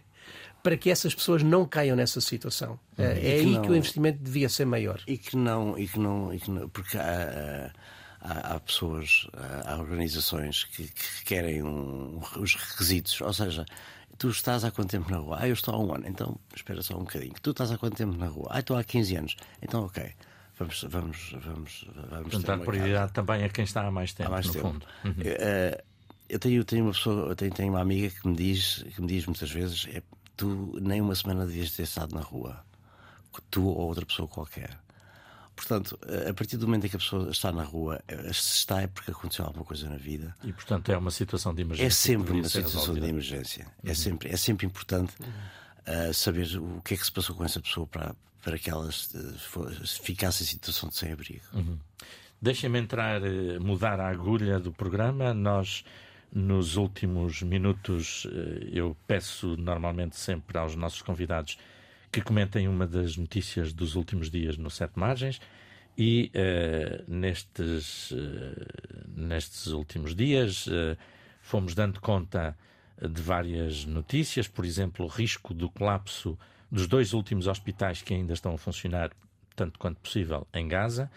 para que essas pessoas não caiam nessa situação. Uhum. Uh, é aí não, que o investimento devia ser maior. E que não, e que não, e que não porque há, há, há pessoas, há, há organizações que, que querem um, os requisitos, ou seja, tu estás há quanto tempo na rua? Ah, eu estou há um ano, então espera só um bocadinho. Tu estás há quanto tempo na rua? Ah, estou há 15 anos, então ok vamos, vamos, vamos, vamos Portanto, dar prioridade também a quem está há mais tempo, há mais no tempo. fundo. Uhum. Uh, eu tenho, tenho uma pessoa, eu tenho, tenho uma amiga que me diz, que me diz muitas vezes, é tu nem uma semana devias ter estado na rua, tu ou outra pessoa qualquer. Portanto, a partir do momento em que a pessoa está na rua, eh, se está é porque aconteceu alguma coisa na vida. E, portanto, é uma situação de emergência. É sempre uma situação de emergência. É uhum. É, sempre, é sempre importante uh, saber o que é que se passou com essa pessoa para, para que elas ficassem em situação de sem-abrigo. Uhum. Deixem-me entrar, mudar a agulha do programa. Nós, nos últimos minutos, eu peço normalmente sempre aos nossos convidados que comentem uma das notícias dos últimos dias no Sete Margens. E uh, nestes, uh, nestes últimos dias uh, fomos dando conta de várias notícias, por exemplo, o risco do colapso dos dois últimos hospitais que ainda estão a funcionar tanto quanto possível em Gaza,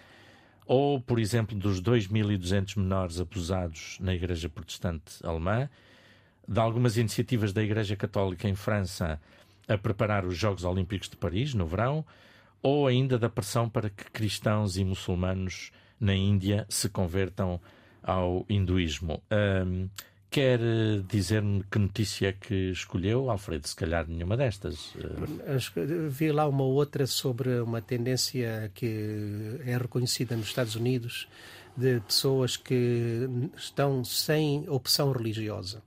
ou, por exemplo, dos 2.200 menores abusados na Igreja Protestante Alemã, de algumas iniciativas da Igreja Católica em França a preparar os Jogos Olímpicos de Paris no verão, ou ainda da pressão para que cristãos e muçulmanos na Índia se convertam ao hinduísmo. Um, Quer dizer-me que notícia é que escolheu, Alfredo? Se calhar nenhuma destas. Vi lá uma outra sobre uma tendência que é reconhecida nos Estados Unidos de pessoas que estão sem opção religiosa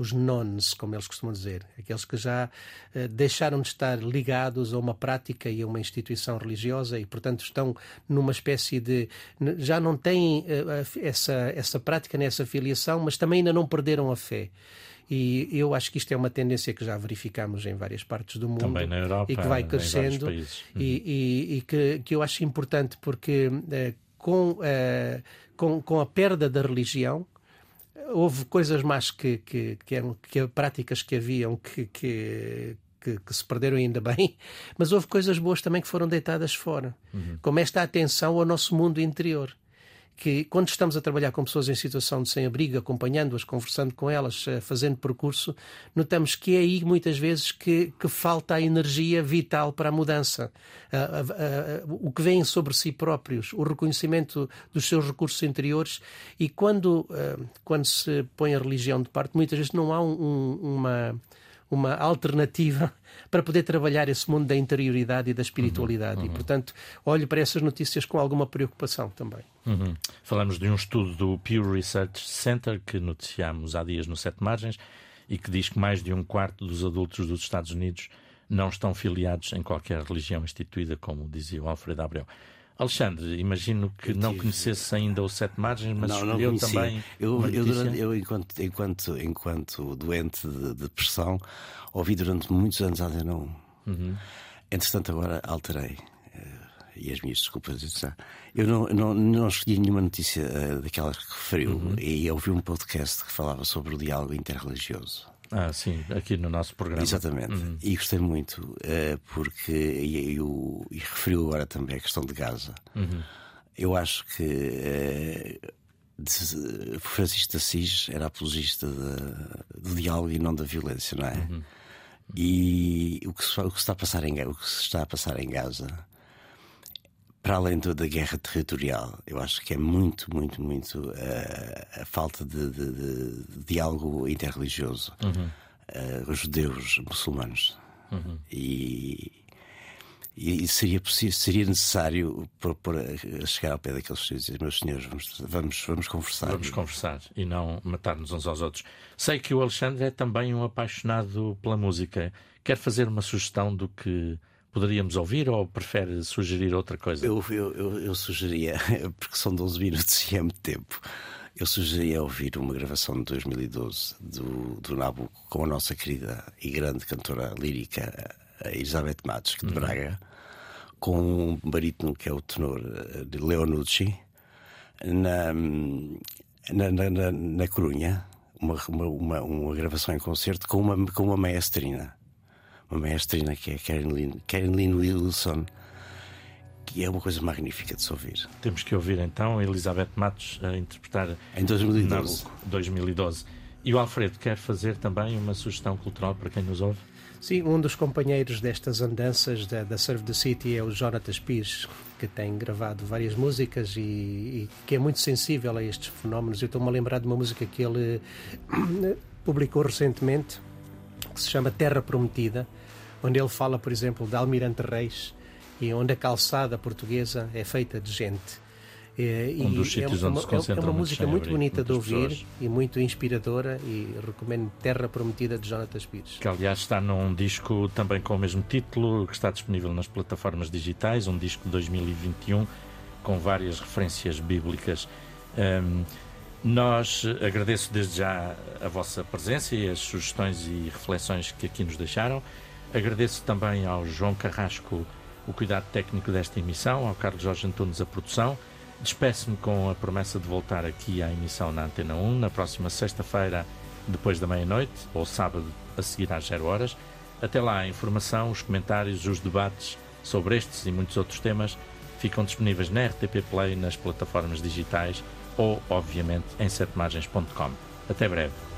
os nones, como eles costumam dizer, aqueles que já uh, deixaram de estar ligados a uma prática e a uma instituição religiosa e, portanto, estão numa espécie de. já não têm uh, essa, essa prática nessa filiação, mas também ainda não perderam a fé. E eu acho que isto é uma tendência que já verificamos em várias partes do mundo. Também na Europa. E que vai crescendo. Uhum. E, e, e que, que eu acho importante porque uh, com, com, com a perda da religião, houve coisas mais que, que, que, eram, que práticas que haviam que, que, que, que, se perderam ainda bem, mas houve coisas boas também que foram deitadas fora, uhum. como esta atenção ao nosso mundo interior que quando estamos a trabalhar com pessoas em situação de sem-abrigo, acompanhando-as, conversando com elas, eh, fazendo percurso, notamos que é aí muitas vezes que, que falta a energia vital para a mudança. o que vem sobre si próprios, o reconhecimento dos seus recursos interiores e quando, eh, quando se põe a religião de parte, muitas vezes não há um, uma uma alternativa para poder trabalhar esse mundo da interioridade e da espiritualidade. Uhum, uhum. E, portanto, olho para essas notícias com alguma preocupação também. Uhum. Falamos de um estudo do Pew Research Center que noticiámos há dias no Sete Margens e que diz que mais de um quarto dos adultos dos Estados Unidos não estão filiados em qualquer religião instituída, como dizia o Alfredo Abreu. Alexandre, imagino que não conhecesse ainda o Sete Margens, mas não, não também. Eu, eu, durante, eu, enquanto, enquanto, enquanto doente de depressão, ouvi durante muitos anos a Antena 1. Uhum. Entretanto, agora alterei. Eh, e as minhas desculpas. Eu não, não, não escolhi nenhuma notícia uh, daquelas que referiu. Uhum. E ouvi um podcast que falava sobre o diálogo interreligioso. Ah, sim, aqui no nosso programa. Exatamente. Uhum. E gostei muito, uh, porque. E, e, e, referiu agora também a questão de Gaza. Uhum. Eu acho que. Uh, Francisco de Assis era apologista do diálogo e não da violência, não é? Uhum. E o que, se, o que, está a passar em, o que se está a passar em Gaza para além da guerra territorial, eu acho que é muito, muito, muito uh, a falta de, de, de diálogo interreligioso. Uhum. Uh, os judeus, muçulmanos. Uhum. E, e seria, possível, seria necessário por, por, chegar ao pé daqueles senhores e dizer: Meus senhores, vamos, vamos, vamos conversar. Vamos conversar e não matar-nos uns aos outros. Sei que o Alexandre é também um apaixonado pela música. Quer fazer uma sugestão do que poderíamos ouvir ou prefere sugerir outra coisa? Eu, eu, eu, eu sugeria, porque são 12 minutos e é muito tempo, eu sugeria ouvir uma gravação de 2012 do, do Nabucco com a nossa querida e grande cantora lírica Elizabeth Matos, de uhum. Braga, com um barítono que é o tenor eh, de Leonucci, na, na, na, na Corunha, uma, uma, uma, gravação em concerto com uma, com uma maestrina uma maestrina que é Karen Lynn, Karen Lynn Wilson, que é uma coisa magnífica de se ouvir. Temos que ouvir então Elizabeth Matos a interpretar em 2012. 2012. E o Alfredo quer fazer também uma sugestão cultural para quem nos ouve? Sim, um dos companheiros destas andanças da, da Serve the City é o Jonathan Pires, que tem gravado várias músicas e, e que é muito sensível a estes fenómenos. Eu estou-me a lembrar de uma música que ele publicou recentemente, que se chama Terra Prometida, onde ele fala, por exemplo, de Almirante Reis e onde a calçada portuguesa é feita de gente. É, um dos sítios é, onde uma, se concentra é uma música muito bonita de ouvir pessoas. e muito inspiradora e recomendo Terra Prometida de Jonathan Pires. Que aliás está num disco também com o mesmo título, que está disponível nas plataformas digitais, um disco de 2021 com várias referências bíblicas. Um, nós agradeço desde já a vossa presença e as sugestões e reflexões que aqui nos deixaram. Agradeço também ao João Carrasco o cuidado técnico desta emissão, ao Carlos Jorge Antunes a produção. Despeço-me com a promessa de voltar aqui à emissão na Antena 1 na próxima sexta-feira, depois da meia-noite, ou sábado a seguir às zero horas. Até lá, a informação, os comentários, os debates sobre estes e muitos outros temas ficam disponíveis na RTP Play, nas plataformas digitais ou, obviamente, em setemargens.com. Até breve.